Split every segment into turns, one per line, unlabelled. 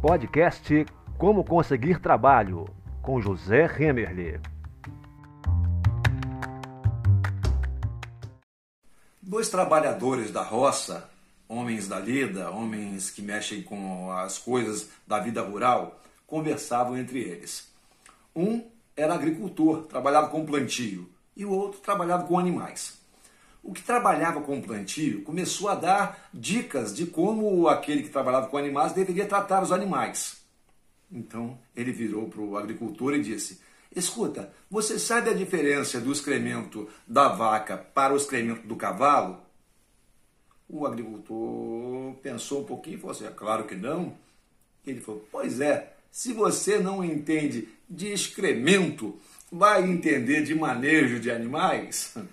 Podcast Como Conseguir Trabalho, com José Remerle.
Dois trabalhadores da roça, homens da lida, homens que mexem com as coisas da vida rural, conversavam entre eles. Um era agricultor, trabalhava com plantio, e o outro trabalhava com animais. O que trabalhava com plantio começou a dar dicas de como aquele que trabalhava com animais deveria tratar os animais. Então ele virou para o agricultor e disse: Escuta, você sabe a diferença do excremento da vaca para o excremento do cavalo? O agricultor pensou um pouquinho e falou assim: é claro que não. Ele falou: Pois é, se você não entende de excremento, vai entender de manejo de animais?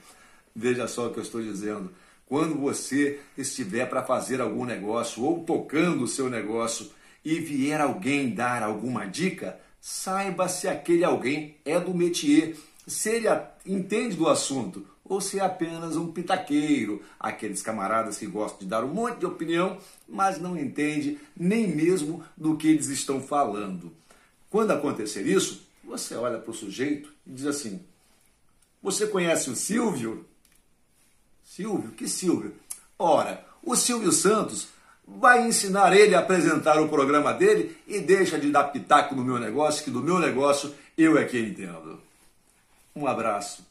Veja só o que eu estou dizendo. Quando você estiver para fazer algum negócio ou tocando o seu negócio e vier alguém dar alguma dica, saiba se aquele alguém é do métier, se ele entende do assunto ou se é apenas um pitaqueiro, aqueles camaradas que gostam de dar um monte de opinião, mas não entende nem mesmo do que eles estão falando. Quando acontecer isso, você olha para o sujeito e diz assim: Você conhece o Silvio? Silvio? Que Silvio? Ora, o Silvio Santos vai ensinar ele a apresentar o programa dele e deixa de dar pitaco no meu negócio, que do meu negócio eu é que entendo. Um abraço.